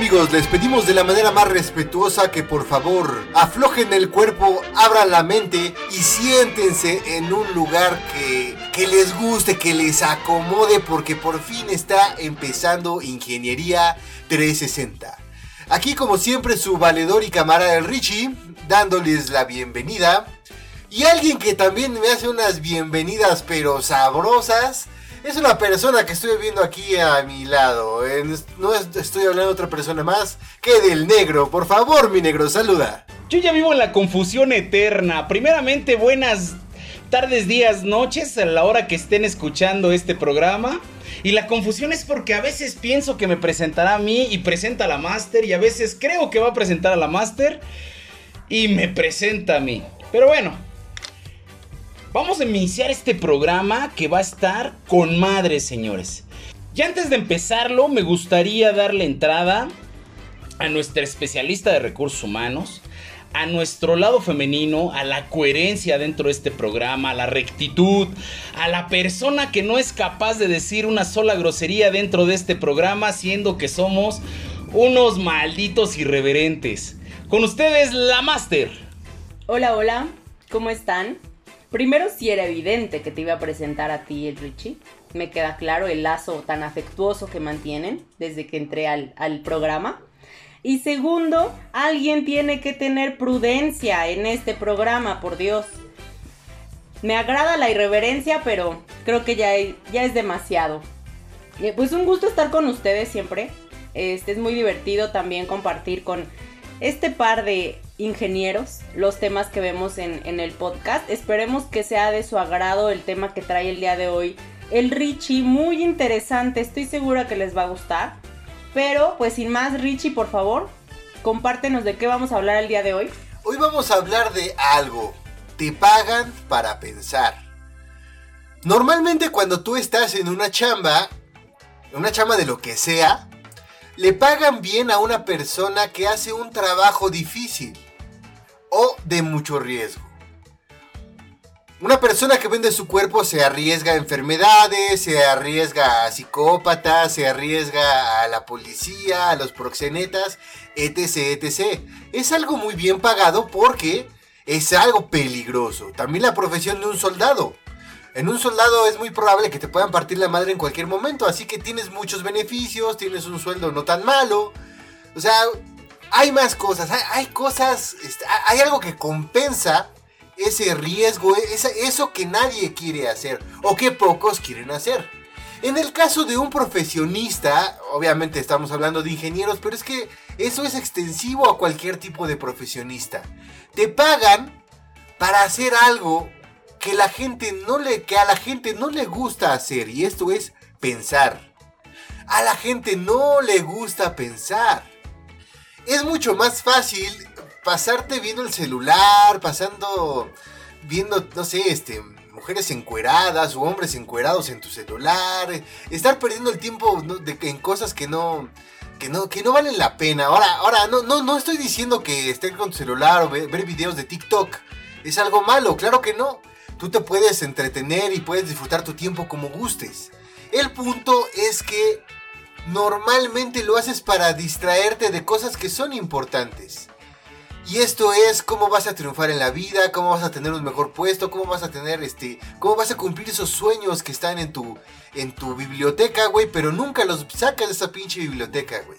Amigos? Les pedimos de la manera más respetuosa que por favor aflojen el cuerpo, abran la mente y siéntense en un lugar que, que les guste, que les acomode porque por fin está empezando Ingeniería 360. Aquí como siempre su valedor y camarada el Richie, dándoles la bienvenida. Y alguien que también me hace unas bienvenidas pero sabrosas. Es una persona que estoy viendo aquí a mi lado. No estoy hablando de otra persona más que del negro. Por favor, mi negro, saluda. Yo ya vivo en la confusión eterna. Primeramente, buenas tardes, días, noches a la hora que estén escuchando este programa. Y la confusión es porque a veces pienso que me presentará a mí y presenta a la Master. Y a veces creo que va a presentar a la Master y me presenta a mí. Pero bueno, Vamos a iniciar este programa que va a estar con madres, señores. Y antes de empezarlo, me gustaría darle entrada a nuestra especialista de recursos humanos, a nuestro lado femenino, a la coherencia dentro de este programa, a la rectitud, a la persona que no es capaz de decir una sola grosería dentro de este programa, siendo que somos unos malditos irreverentes. Con ustedes, la Master. Hola, hola, ¿cómo están? Primero, sí era evidente que te iba a presentar a ti, el Richie. Me queda claro el lazo tan afectuoso que mantienen desde que entré al, al programa. Y segundo, alguien tiene que tener prudencia en este programa, por Dios. Me agrada la irreverencia, pero creo que ya, ya es demasiado. Eh, pues un gusto estar con ustedes siempre. Este es muy divertido también compartir con este par de ingenieros los temas que vemos en, el podcast. Esperemos que sea de su agrado el tema que trae el día de hoy el Richie. Muy interesante, estoy segura que les va a gustar. Pero pues sin más, Richie, por favor, compártenos de qué vamos a hablar el día de hoy. Hoy vamos a hablar de algo. Te pagan para pensar. Normalmente cuando tú estás en una chamba, una chamba de lo que sea, le pagan bien a una persona que hace un trabajo difícil de mucho riesgo. Una persona que vende su cuerpo se arriesga a enfermedades, se arriesga a psicópatas, se arriesga a la policía, a los proxenetas, etc, etc. Es algo muy bien pagado porque es algo peligroso. También la profesión de un soldado. En un soldado es muy probable que te puedan partir la madre en cualquier momento, así que tienes muchos beneficios, tienes un sueldo no tan malo. O sea, hay más cosas, hay, cosas, este, hay algo que compensa ese riesgo, eso que nadie quiere hacer o que pocos quieren hacer. En el caso de un profesionista, obviamente estamos hablando de ingenieros, pero es que eso es extensivo a cualquier tipo de profesionista. Te pagan para hacer algo que la gente no le que a la gente no le gusta hacer y esto es pensar. A la gente no le gusta pensar es mucho más fácil pasarte viendo el celular, pasando, viendo, no sé, este, mujeres encueradas o hombres encuerados en tu celular, estar perdiendo el tiempo en cosas que no, que no, que no valen la pena. Ahora, ahora, no, no, no estoy diciendo que estés con tu celular o ver videos de TikTok es algo malo, claro que no. Tú te puedes entretener y puedes disfrutar tu tiempo como gustes. El punto es que normalmente lo haces para distraerte de cosas que son importantes. Y esto es cómo vas a triunfar en la vida, cómo vas a tener un mejor puesto, cómo vas a tener este, cómo vas a cumplir esos sueños que están en tu en tu biblioteca, güey, pero nunca los sacas de esa pinche biblioteca, güey.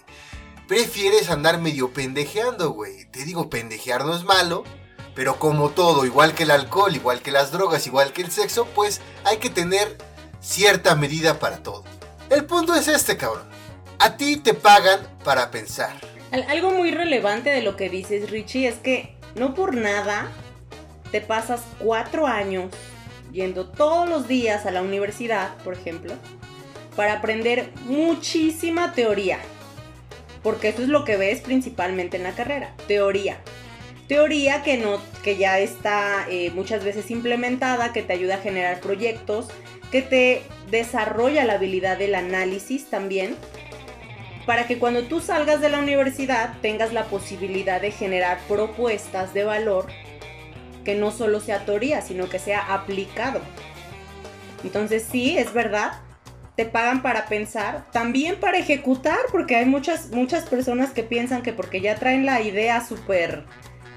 Prefieres andar medio pendejeando, güey. Te digo, pendejear no es malo, pero como todo, igual que el alcohol, igual que las drogas, igual que el sexo, pues hay que tener cierta medida para todo. El punto es este, cabrón. A ti te pagan para pensar. Algo muy relevante de lo que dices, Richie, es que no por nada te pasas cuatro años yendo todos los días a la universidad, por ejemplo, para aprender muchísima teoría. porque eso es lo que ves principalmente en la carrera, teoría. Teoría que, no, que ya está eh, muchas veces implementada, que te ayuda a generar proyectos, que te desarrolla la habilidad del análisis también, para que cuando tú salgas de la universidad tengas la posibilidad de generar propuestas de valor que no solo sea teoría, sino que sea aplicado. Entonces sí, es verdad, te pagan para pensar, también para ejecutar, porque hay muchas, muchas personas que piensan que porque ya traen la idea súper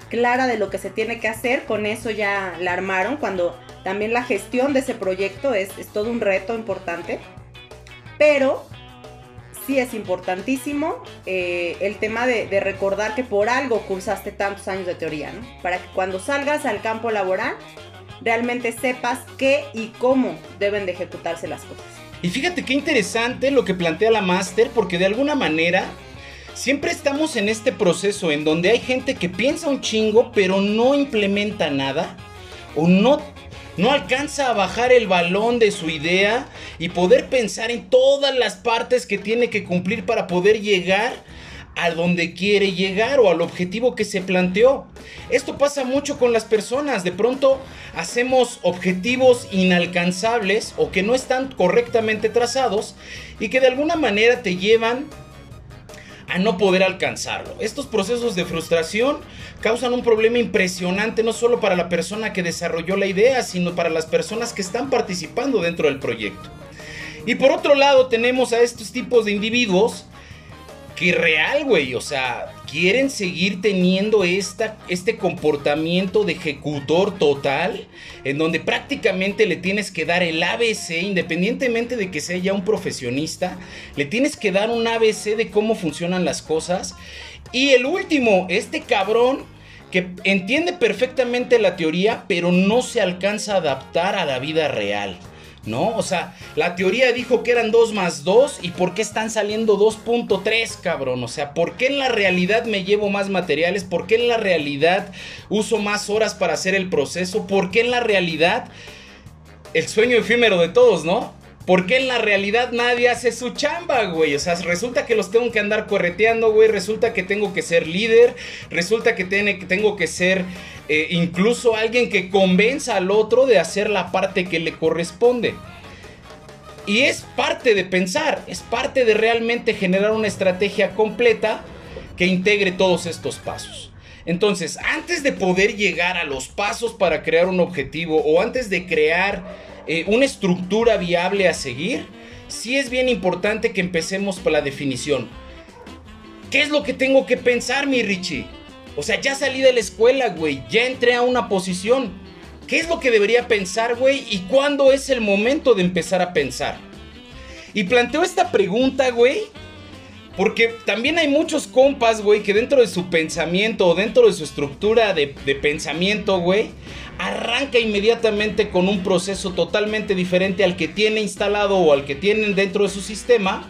clara de lo que se tiene que hacer, con eso ya la armaron, cuando también la gestión de ese proyecto es, todo un reto importante. Pero sí es importantísimo eh, el tema de, de, recordar que por algo cursaste tantos años de teoría, ¿no? Para que cuando salgas al campo laboral realmente sepas qué y cómo deben de ejecutarse las cosas. Y fíjate qué interesante lo que plantea la máster, porque de alguna manera siempre estamos en este proceso en donde hay gente que piensa un chingo, pero no implementa nada, o no, no alcanza a bajar el balón de su idea y poder pensar en todas las partes que tiene que cumplir para poder llegar a donde quiere llegar o al objetivo que se planteó. Esto pasa mucho con las personas. De pronto hacemos objetivos inalcanzables o que no están correctamente trazados y que de alguna manera te llevan a no poder alcanzarlo. Estos procesos de frustración causan un problema impresionante no solo para la persona que desarrolló la idea, sino para las personas que están participando dentro del proyecto. Y por otro lado tenemos a estos tipos de individuos que real, güey. O sea, quieren seguir teniendo esta, este comportamiento de ejecutor total, en donde prácticamente le tienes que dar el ABC, independientemente de que sea ya un profesionista, le tienes que dar un ABC de cómo funcionan las cosas. Y el último, este cabrón que entiende perfectamente la teoría, pero no se alcanza a adaptar a la vida real. ¿No? O sea, la teoría dijo que eran 2 más 2 y por qué están saliendo 2.3, cabrón. O sea, ¿por qué en la realidad me llevo más materiales? ¿Por qué en la realidad uso más horas para hacer el proceso? ¿Por qué en la realidad el sueño efímero de todos, ¿no? Porque en la realidad nadie hace su chamba, güey. O sea, resulta que los tengo que andar correteando, güey. Resulta que tengo que ser líder. Resulta que tengo que ser eh, incluso alguien que convenza al otro de hacer la parte que le corresponde. Y es parte de pensar, es parte de realmente generar una estrategia completa que integre todos estos pasos. Entonces, antes de poder llegar a los pasos para crear un objetivo o antes de crear eh, una estructura viable a seguir, sí es bien importante que empecemos por la definición. ¿Qué es lo que tengo que pensar, mi Richie? O sea, ya salí de la escuela, güey, ya entré a una posición. ¿Qué es lo que debería pensar, güey? ¿Y cuándo es el momento de empezar a pensar? Y planteo esta pregunta, güey, porque también hay muchos compas, güey, que dentro de su pensamiento o dentro de su estructura de, pensamiento, güey, arranca inmediatamente con un proceso totalmente diferente al que tiene instalado o al que tienen dentro de su sistema.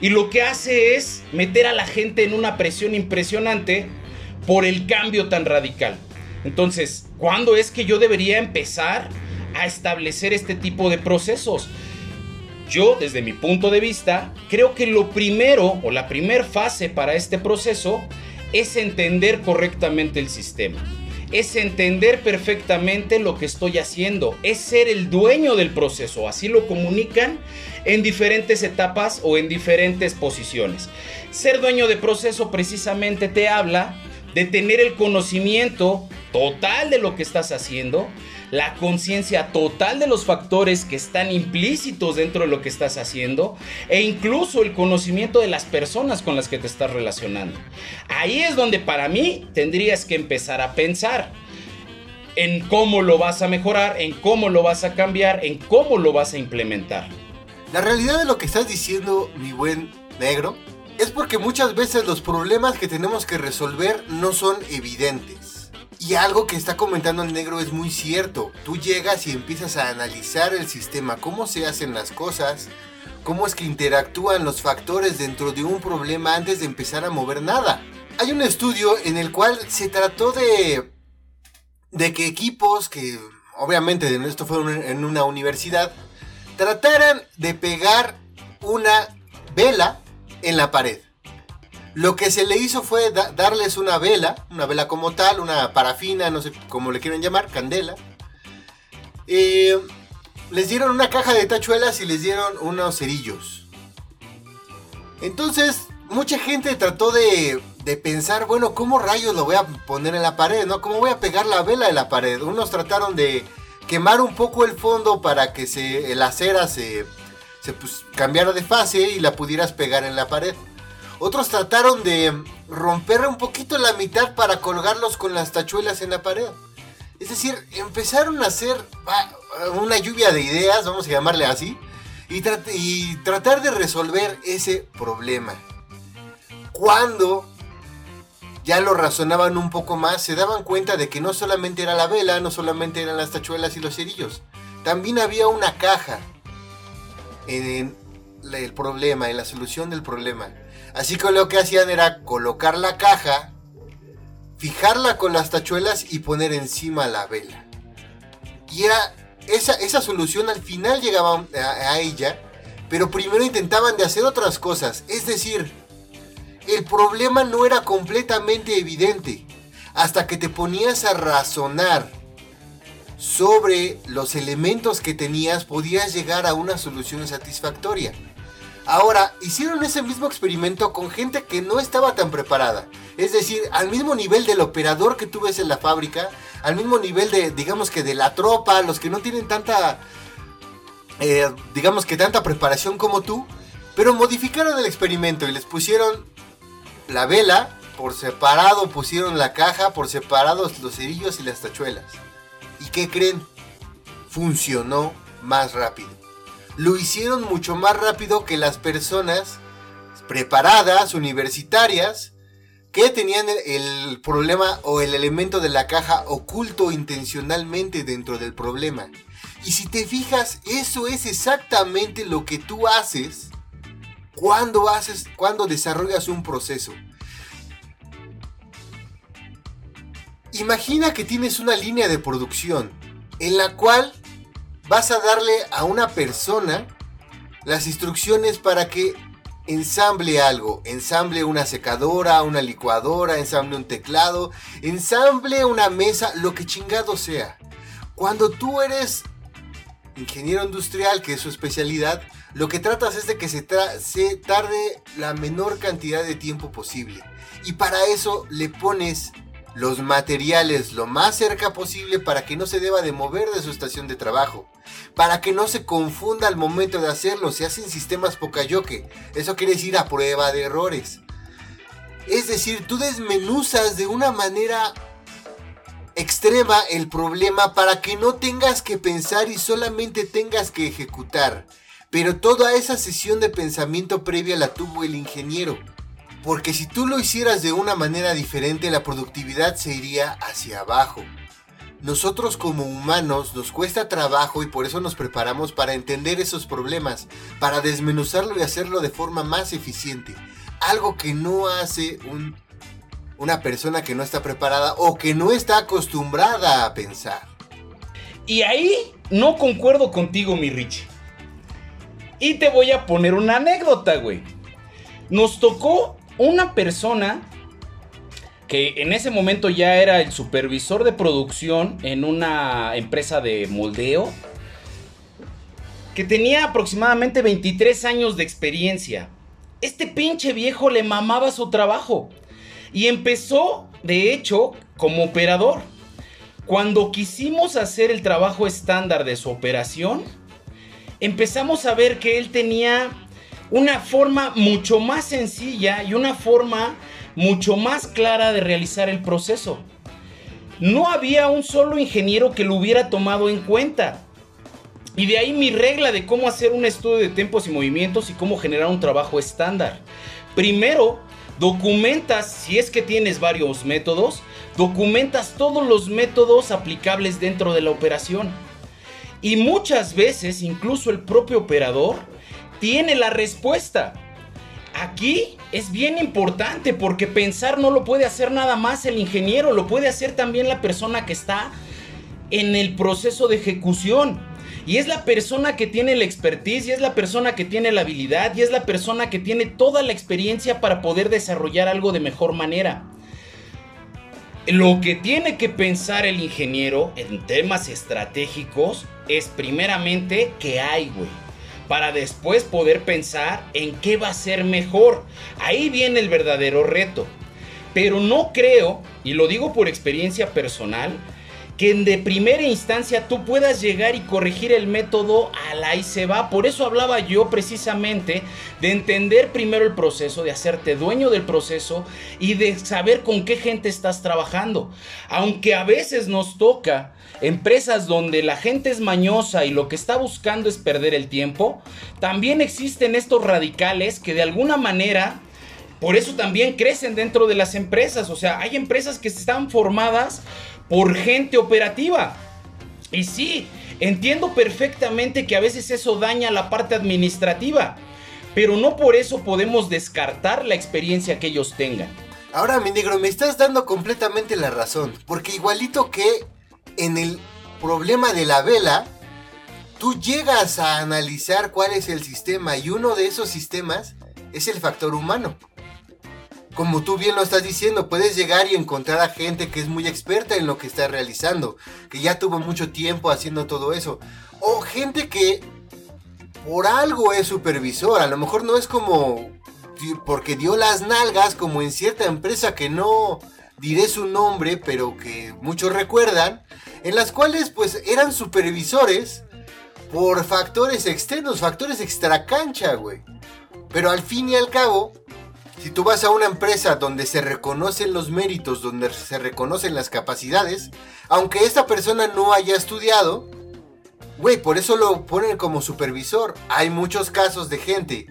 Y lo que hace es meter a la gente en una presión impresionante por el cambio tan radical. Entonces, ¿cuándo es que yo debería empezar a establecer este tipo de procesos? Yo, desde mi punto de vista, creo que lo primero o la primera fase para este proceso es entender correctamente el sistema. Es entender perfectamente lo que estoy haciendo, es ser el dueño del proceso, así lo comunican en diferentes etapas o en diferentes posiciones. Ser dueño de proceso precisamente te habla de tener el conocimiento total de lo que estás haciendo, la conciencia total de los factores que están implícitos dentro de lo que estás haciendo e incluso el conocimiento de las personas con las que te estás relacionando. Ahí es donde para mí tendrías que empezar a pensar en cómo lo vas a mejorar, en cómo lo vas a cambiar, en cómo lo vas a implementar. La realidad de lo que estás diciendo, mi buen negro, es porque muchas veces los problemas que tenemos que resolver no son evidentes. Y algo que está comentando el negro es muy cierto. Tú llegas y empiezas a analizar el sistema, cómo se hacen las cosas, cómo es que interactúan los factores dentro de un problema antes de empezar a mover nada. Hay un estudio en el cual se trató de, de que equipos que obviamente esto fue en una universidad, trataran de pegar una vela en la pared. Lo que se le hizo fue da- darles una vela, una vela como tal, una parafina, no sé cómo le quieren llamar, candela. Eh, les dieron una caja de tachuelas y les dieron unos cerillos. Entonces, mucha gente trató de, de pensar, bueno, ¿cómo rayos lo voy a poner en la pared? ¿No? ¿Cómo voy a pegar la vela en la pared? Unos trataron de quemar un poco el fondo para que se, la cera se, se pues, cambiara de fase y la pudieras pegar en la pared. Otros trataron de romper un poquito la mitad para colgarlos con las tachuelas en la pared. Es decir, empezaron a hacer una lluvia de ideas, vamos a llamarle así, y, y tratar de resolver ese problema. Cuando ya lo razonaban un poco más, se daban cuenta de que no solamente era la vela, no solamente eran las tachuelas y los cerillos, también había una caja en el problema, en la solución del problema. Así que lo que hacían era colocar la caja, fijarla con las tachuelas y poner encima la vela. Y era esa, esa solución al final llegaba a, a ella, pero primero intentaban de hacer otras cosas. Es decir, el problema no era completamente evidente hasta que te ponías a razonar sobre los elementos que tenías, podías llegar a una solución satisfactoria. Ahora, hicieron ese mismo experimento con gente que no estaba tan preparada. Es decir, al mismo nivel del operador que tú ves en la fábrica, al mismo nivel de, digamos que de la tropa, los que no tienen tanta, eh, digamos que tanta preparación como tú, pero modificaron el experimento y les pusieron la vela, por separado pusieron la caja, por separados los cerillos y las tachuelas. ¿Y qué creen? Funcionó más rápido. Lo hicieron mucho más rápido que las personas preparadas, universitarias, que tenían el, el problema o el elemento de la caja oculto intencionalmente dentro del problema. Y si te fijas, eso es exactamente lo que tú haces cuando haces, cuando desarrollas un proceso. Imagina que tienes una línea de producción en la cual vas a darle a una persona las instrucciones para que ensamble algo, ensamble una secadora, una licuadora, ensamble un teclado, ensamble una mesa, lo que chingado sea. Cuando tú eres ingeniero industrial, que es su especialidad, lo que tratas es de que se, tarde la menor cantidad de tiempo posible. Y para eso le pones los materiales lo más cerca posible para que no se deba de mover de su estación de trabajo. Para que no se confunda al momento de hacerlo, se hacen sistemas Pocayoke. Eso quiere decir a prueba de errores. Es decir, tú desmenuzas de una manera extrema el problema para que no tengas que pensar y solamente tengas que ejecutar. Pero toda esa sesión de pensamiento previa la tuvo el ingeniero. Porque si tú lo hicieras de una manera diferente, la productividad se iría hacia abajo. Nosotros como humanos nos cuesta trabajo y por eso nos preparamos para entender esos problemas, para desmenuzarlo y hacerlo de forma más eficiente. Algo que no hace un, una persona que no está preparada o que no está acostumbrada a pensar. Y ahí no concuerdo contigo, mi Richie. Y te voy a poner una anécdota, güey. Nos tocó una persona que en ese momento ya era el supervisor de producción en una empresa de moldeo, que tenía aproximadamente 23 años de experiencia. Este pinche viejo le mamaba su trabajo y empezó, de hecho, como operador. Cuando quisimos hacer el trabajo estándar de su operación, empezamos a ver que él tenía una forma mucho más sencilla y una forma mucho más clara de realizar el proceso. No había un solo ingeniero que lo hubiera tomado en cuenta. Y de ahí mi regla de cómo hacer un estudio de tiempos y movimientos y cómo generar un trabajo estándar. Primero, documentas, si es que tienes varios métodos, documentas todos los métodos aplicables dentro de la operación. Y muchas veces, incluso el propio operador tiene la respuesta. Aquí es bien importante porque pensar no lo puede hacer nada más el ingeniero, lo puede hacer también la persona que está en el proceso de ejecución. Y es la persona que tiene la expertise, y es la persona que tiene la habilidad, y es la persona que tiene toda la experiencia para poder desarrollar algo de mejor manera. Lo que tiene que pensar el ingeniero en temas estratégicos es primeramente qué hay, güey. Para después poder pensar en qué va a ser mejor. Ahí viene el verdadero reto. Pero no creo, y lo digo por experiencia personal, que de primera instancia tú puedas llegar y corregir el método a la y se va. Por eso hablaba yo precisamente de entender primero el proceso, de hacerte dueño del proceso y de saber con qué gente estás trabajando. Aunque a veces nos toca empresas donde la gente es mañosa y lo que está buscando es perder el tiempo, también existen estos radicales que de alguna manera por eso también crecen dentro de las empresas. O sea, hay empresas que están formadas por gente operativa. Y sí, entiendo perfectamente que a veces eso daña la parte administrativa, pero no por eso podemos descartar la experiencia que ellos tengan. Ahora, mi negro, me estás dando completamente la razón, porque igualito que en el problema de la vela, tú llegas a analizar cuál es el sistema y uno de esos sistemas es el factor humano como tú bien lo estás diciendo, puedes llegar y encontrar a gente que es muy experta en lo que está realizando, que ya tuvo mucho tiempo haciendo todo eso. O gente que por algo es supervisor, a lo mejor no es como porque dio las nalgas como en cierta empresa que no diré su nombre, pero que muchos recuerdan, en las cuales pues eran supervisores por factores externos, factores extracancha, güey. Pero al fin y al cabo, si tú vas a una empresa donde se reconocen los méritos, donde se reconocen las capacidades, aunque esta persona no haya estudiado, güey, por eso lo ponen como supervisor. Hay muchos casos de gente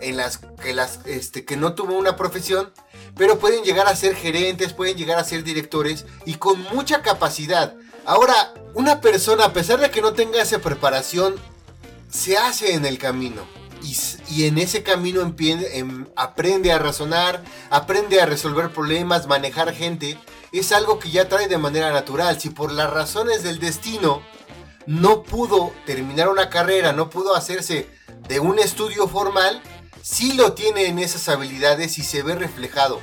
en las que, las, este, que no tuvo una profesión, pero pueden llegar a ser gerentes, pueden llegar a ser directores y con mucha capacidad. Ahora, una persona, a pesar de que no tenga esa preparación, se hace en el camino y, en ese camino em, aprende a razonar, aprende a resolver problemas, manejar gente. Es algo que ya trae de manera natural. Si por las razones del destino no pudo terminar una carrera, no pudo hacerse de un estudio formal, sí lo tiene en esas habilidades y se ve reflejado.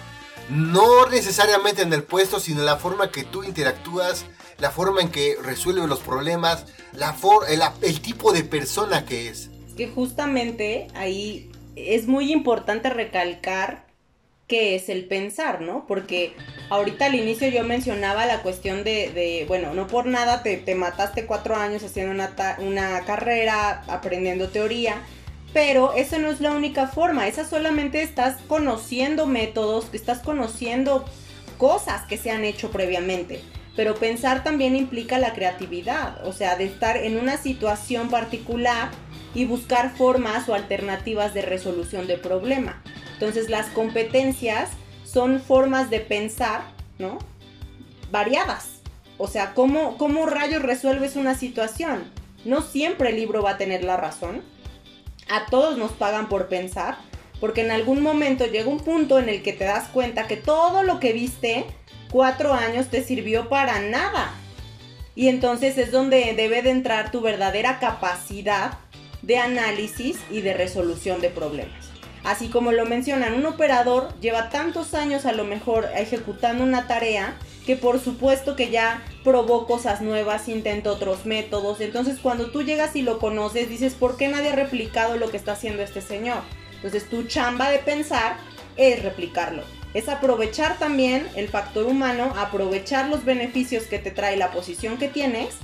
No necesariamente en el puesto, sino en la forma que tú interactúas, la forma en que resuelve los problemas, la el tipo de persona que es que justamente ahí es muy importante recalcar qué es el pensar, ¿no? Porque ahorita al inicio yo mencionaba la cuestión de, bueno, no por nada te, te mataste cuatro años haciendo una, una, carrera, aprendiendo teoría, pero eso no es la única forma, esa solamente estás conociendo métodos, estás conociendo cosas que se han hecho previamente. Pero pensar también implica la creatividad, o sea, de estar en una situación particular y buscar formas o alternativas de resolución de problema. Entonces las competencias son formas de pensar, ¿no? Variadas. O sea, ¿cómo, cómo rayos resuelves una situación? No siempre el libro va a tener la razón. A todos nos pagan por pensar, porque en algún momento llega un punto en el que te das cuenta que todo lo que viste cuatro años te sirvió para nada. Y entonces es donde debe de entrar tu verdadera capacidad de análisis y de resolución de problemas. Así como lo mencionan, un operador lleva tantos años a lo mejor ejecutando una tarea que por supuesto que ya probó cosas nuevas, intentó otros métodos. Entonces cuando tú llegas y lo conoces, dices, ¿por qué nadie ha replicado lo que está haciendo este señor? Entonces tu chamba de pensar es replicarlo. Es aprovechar también el factor humano, aprovechar los beneficios que te trae la posición que tienes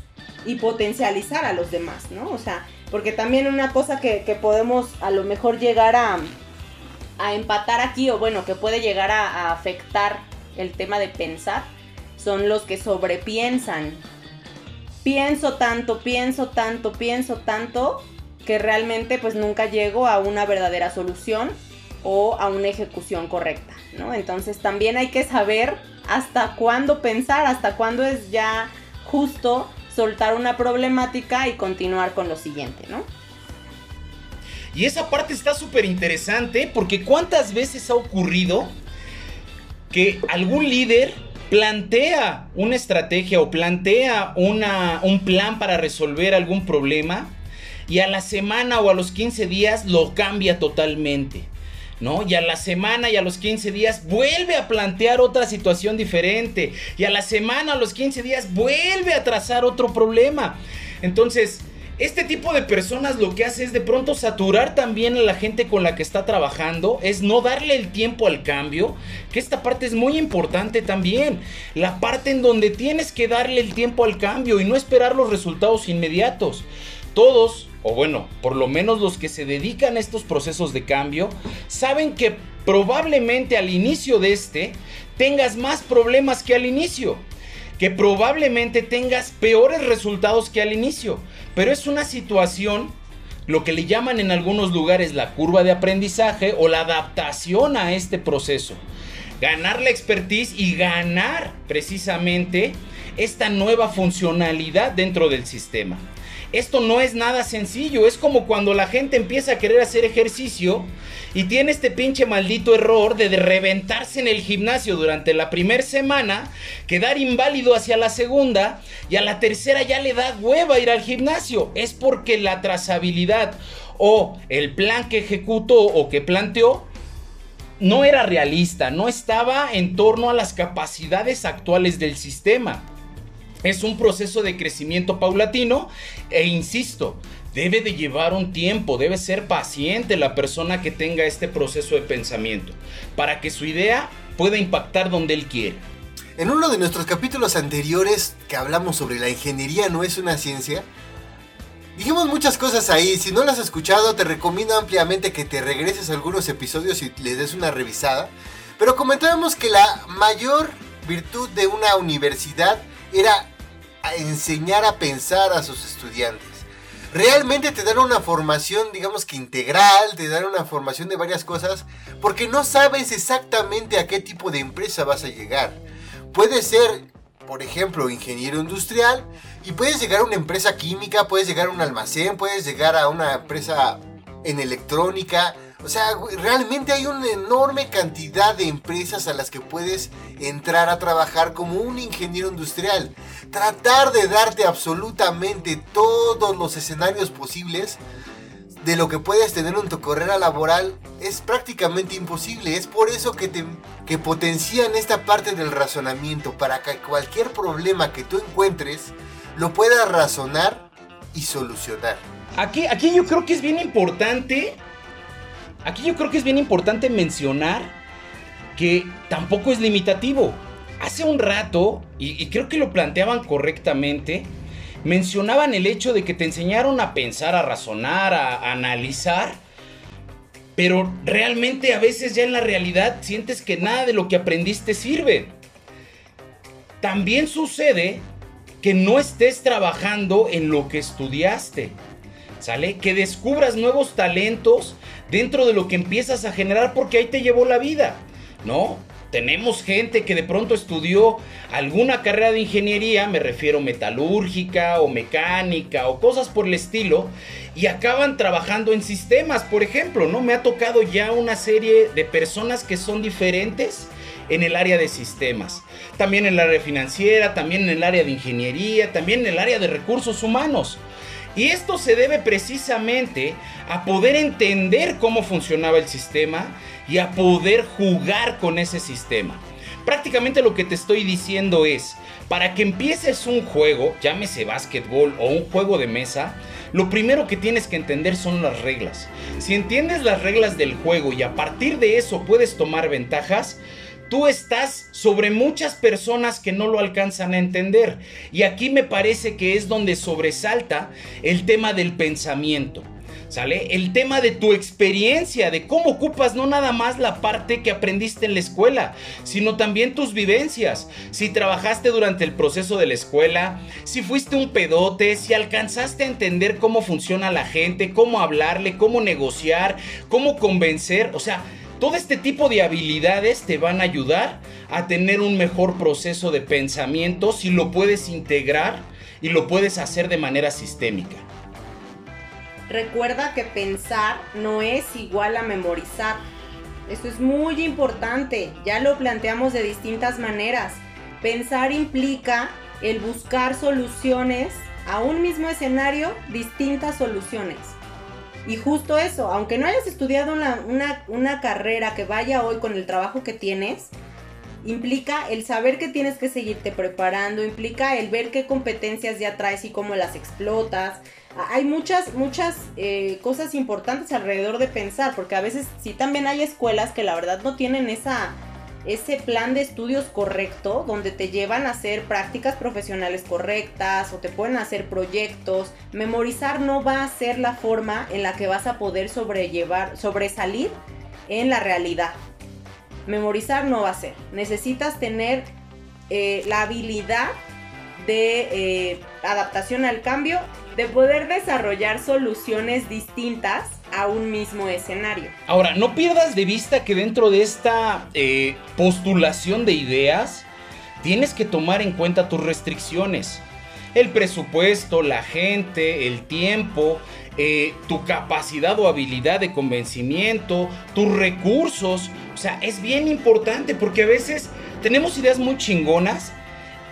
y potencializar a los demás, ¿no? O sea, porque también una cosa que, podemos a lo mejor llegar a, a, empatar aquí, o bueno, que puede llegar a, afectar el tema de pensar, son los que sobrepiensan. Pienso tanto, pienso tanto, pienso tanto, que realmente pues nunca llego a una verdadera solución o a una ejecución correcta, ¿no? Entonces también hay que saber hasta cuándo pensar, hasta cuándo es ya justo soltar una problemática y continuar con lo siguiente, ¿no? Y esa parte está súper interesante porque cuántas veces ha ocurrido que algún líder plantea una estrategia o plantea una, un plan para resolver algún problema y a la semana o a los 15 días lo cambia totalmente. ¿No? Y a la semana y a los 15 días vuelve a plantear otra situación diferente. Y a la semana, a los 15 días, vuelve a trazar otro problema. Entonces, este tipo de personas lo que hace es de pronto saturar también a la gente con la que está trabajando, es no darle el tiempo al cambio, que esta parte es muy importante también, la parte en donde tienes que darle el tiempo al cambio y no esperar los resultados inmediatos. Todos, o bueno, por lo menos los que se dedican a estos procesos de cambio, saben que probablemente al inicio de este tengas más problemas que al inicio que probablemente tengas peores resultados que al inicio. Pero es una situación, lo que le llaman en algunos lugares la curva de aprendizaje o la adaptación a este proceso. Ganar la expertise y ganar precisamente esta nueva funcionalidad dentro del sistema. Esto no es nada sencillo, es como cuando la gente empieza a querer hacer ejercicio y tiene este pinche maldito error de, reventarse en el gimnasio durante la primera semana, quedar inválido hacia la segunda y a la tercera ya le da hueva ir al gimnasio. Es porque la trazabilidad o el plan que ejecutó o que planteó no era realista, no estaba en torno a las capacidades actuales del sistema. Es un proceso de crecimiento paulatino e insisto, debe de llevar un tiempo, debe ser paciente la persona que tenga este proceso de pensamiento para que su idea pueda impactar donde él quiere. En uno de nuestros capítulos anteriores que hablamos sobre la ingeniería no es una ciencia, dijimos muchas cosas ahí. Si no las has escuchado, te recomiendo ampliamente que te regreses a algunos episodios y le des una revisada. Pero comentábamos que la mayor virtud de una universidad era enseñar a pensar a sus estudiantes realmente te dan una formación, digamos que integral, te dan una formación de varias cosas, porque no sabes exactamente a qué tipo de empresa vas a llegar. Puede ser, por ejemplo, ingeniero industrial, y puedes llegar a una empresa química, puedes llegar a un almacén, puedes llegar a una empresa en electrónica, o sea, realmente hay una enorme cantidad de empresas a las que puedes entrar a trabajar como un ingeniero industrial. Tratar de darte absolutamente todos los escenarios posibles de lo que puedes tener en tu carrera laboral es prácticamente imposible. Es por eso que, te, que potencian esta parte del razonamiento, para que cualquier problema que tú encuentres lo puedas razonar y solucionar. Aquí, aquí yo creo que es bien importante Aquí yo creo que es bien importante mencionar que tampoco es limitativo. Hace un rato, y, creo que lo planteaban correctamente, mencionaban el hecho de que te enseñaron a pensar, a razonar, a, analizar, pero realmente a veces ya en la realidad sientes que nada de lo que aprendiste sirve. También sucede que no estés trabajando en lo que estudiaste. ¿Sale? Que descubras nuevos talentos dentro de lo que empiezas a generar porque ahí te llevó la vida, ¿no? Tenemos gente que de pronto estudió alguna carrera de ingeniería, me refiero metalúrgica o mecánica o cosas por el estilo, y acaban trabajando en sistemas, por ejemplo, ¿no? Me ha tocado ya una serie de personas que son diferentes en el área de sistemas, también en el área financiera, también en el área de ingeniería, también en el área de recursos humanos. Y esto se debe precisamente a poder entender cómo funcionaba el sistema y a poder jugar con ese sistema. Prácticamente lo que te estoy diciendo es, para que empieces un juego, llámese básquetbol o un juego de mesa, lo primero que tienes que entender son las reglas. Si entiendes las reglas del juego y a partir de eso puedes tomar ventajas, tú estás sobre muchas personas que no lo alcanzan a entender. Y aquí me parece que es donde sobresalta el tema del pensamiento. ¿Sale? El tema de tu experiencia, de cómo ocupas no nada más la parte que aprendiste en la escuela, sino también tus vivencias. Si trabajaste durante el proceso de la escuela, si fuiste un pedote, si alcanzaste a entender cómo funciona la gente, cómo hablarle, cómo negociar, cómo convencer, o sea, todo este tipo de habilidades te van a ayudar a tener un mejor proceso de pensamiento si lo puedes integrar y lo puedes hacer de manera sistémica. Recuerda que pensar no es igual a memorizar. Eso es muy importante, ya lo planteamos de distintas maneras. Pensar implica el buscar soluciones a un mismo escenario, distintas soluciones. Y justo eso, aunque no hayas estudiado una, una, carrera que vaya hoy con el trabajo que tienes, implica el saber que tienes que seguirte preparando, implica el ver qué competencias ya traes y cómo las explotas. Hay muchas, muchas eh, cosas importantes alrededor de pensar, porque a veces sí también hay escuelas que la verdad no tienen esa, ese plan de estudios correcto, donde te llevan a hacer prácticas profesionales correctas o te pueden hacer proyectos. Memorizar no va a ser la forma en la que vas a poder sobrellevar, sobresalir en la realidad. Memorizar no va a ser. Necesitas tener eh, la habilidad de eh, adaptación al cambio, de poder desarrollar soluciones distintas a un mismo escenario. Ahora, no pierdas de vista que dentro de esta eh, postulación de ideas, tienes que tomar en cuenta tus restricciones. El presupuesto, la gente, el tiempo, eh, tu capacidad o habilidad de convencimiento, tus recursos. O sea, es bien importante porque a veces tenemos ideas muy chingonas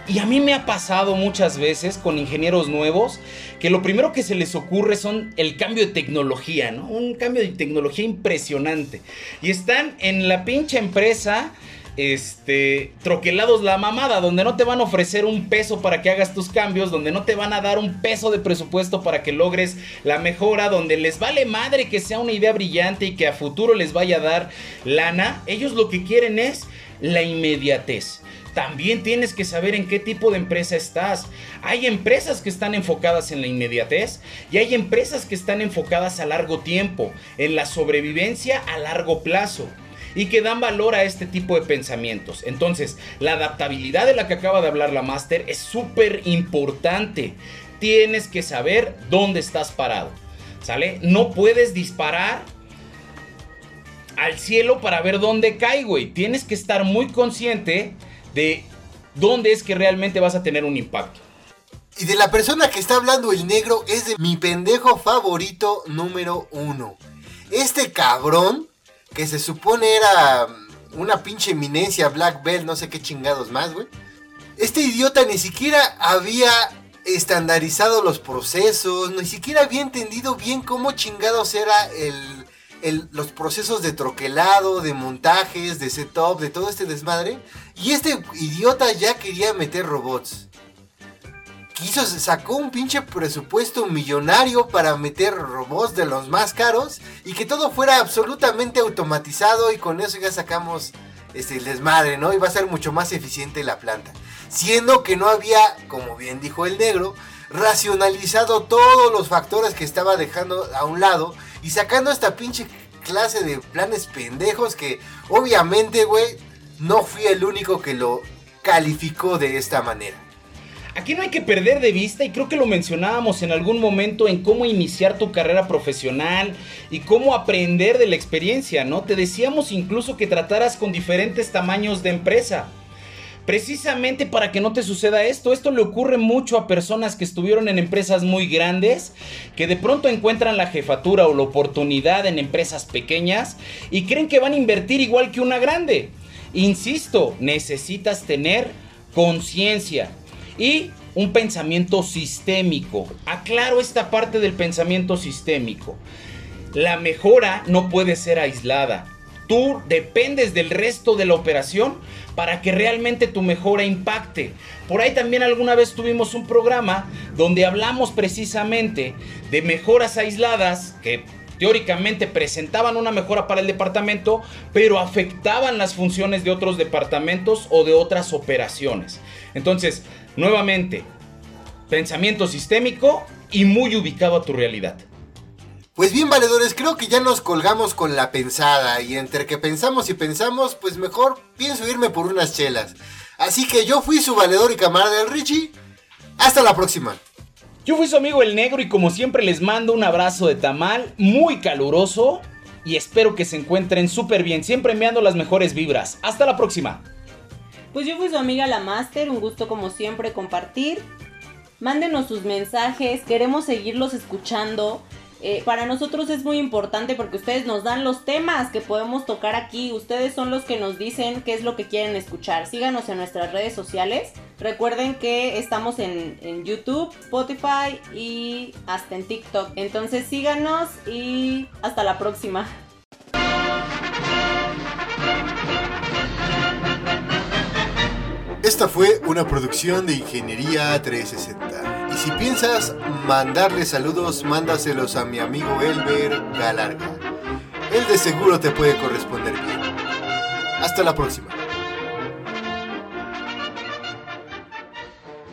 y a mí me ha pasado muchas veces con ingenieros nuevos que lo primero que se les ocurre son el cambio de tecnología, ¿no? Un cambio de tecnología impresionante. Y están en la pinche empresa, este, troquelados la mamada, donde no te van a ofrecer un peso para que hagas tus cambios, donde no te van a dar un peso de presupuesto para que logres la mejora, donde les vale madre que sea una idea brillante y que a futuro les vaya a dar lana. Ellos lo que quieren es la inmediatez también tienes que saber en qué tipo de empresa estás. Hay empresas que están enfocadas en la inmediatez y hay empresas que están enfocadas a largo tiempo, en la sobrevivencia a largo plazo y que dan valor a este tipo de pensamientos. Entonces, la adaptabilidad de la que acaba de hablar la máster es súper importante. Tienes que saber dónde estás parado. ¿Sale? No puedes disparar al cielo para ver dónde cae, güey. Tienes que estar muy consciente de dónde es que realmente vas a tener un impacto. Y de la persona que está hablando el negro es de mi pendejo favorito número uno. Este cabrón, que se supone era una pinche eminencia, Black Belt, no sé qué chingados más, güey. Este idiota ni siquiera había estandarizado los procesos, ni siquiera había entendido bien cómo chingados era el los procesos de troquelado, de montajes, de setup, de todo este desmadre. Y este idiota ya quería meter robots. Quiso, sacó un pinche presupuesto millonario para meter robots de los más caros y que todo fuera absolutamente automatizado y con eso ya sacamos este, el desmadre, ¿no? Y va a ser mucho más eficiente la planta. Siendo que no había, como bien dijo el negro, racionalizado todos los factores que estaba dejando a un lado y sacando esta pinche clase de planes pendejos que obviamente, güey, no fui el único que lo calificó de esta manera. Aquí no hay que perder de vista y creo que lo mencionábamos en algún momento en cómo iniciar tu carrera profesional y cómo aprender de la experiencia, ¿no? Te decíamos incluso que trataras con diferentes tamaños de empresa. Precisamente para que no te suceda esto, esto le ocurre mucho a personas que estuvieron en empresas muy grandes, que de pronto encuentran la jefatura o la oportunidad en empresas pequeñas y creen que van a invertir igual que una grande. Insisto, necesitas tener conciencia y un pensamiento sistémico. Aclaro esta parte del pensamiento sistémico. La mejora no puede ser aislada. Tú dependes del resto de la operación para que realmente tu mejora impacte. Por ahí también alguna vez tuvimos un programa donde hablamos precisamente de mejoras aisladas que teóricamente presentaban una mejora para el departamento, pero afectaban las funciones de otros departamentos o de otras operaciones. Entonces, nuevamente, pensamiento sistémico y muy ubicado a tu realidad. Pues bien, valedores, creo que ya nos colgamos con la pensada y entre que pensamos y pensamos, pues mejor pienso irme por unas chelas. Así que yo fui su valedor y camarada del Richie. Hasta la próxima. Yo fui su amigo el negro y como siempre les mando un abrazo de tamal muy caluroso y espero que se encuentren súper bien, siempre enviando las mejores vibras. Hasta la próxima. Pues yo fui su amiga la Master, un gusto como siempre compartir. Mándenos sus mensajes, queremos seguirlos escuchando. Eh, para nosotros es muy importante porque ustedes nos dan los temas que podemos tocar aquí. Ustedes son los que nos dicen qué es lo que quieren escuchar. Síganos en nuestras redes sociales. Recuerden que estamos en, en YouTube, Spotify y hasta en TikTok. Entonces síganos y hasta la próxima. Esta fue una producción de Ingeniería 360. Si piensas mandarle saludos, mándaselos a mi amigo Elber Galarga. Él de seguro te puede corresponder bien. Hasta la próxima.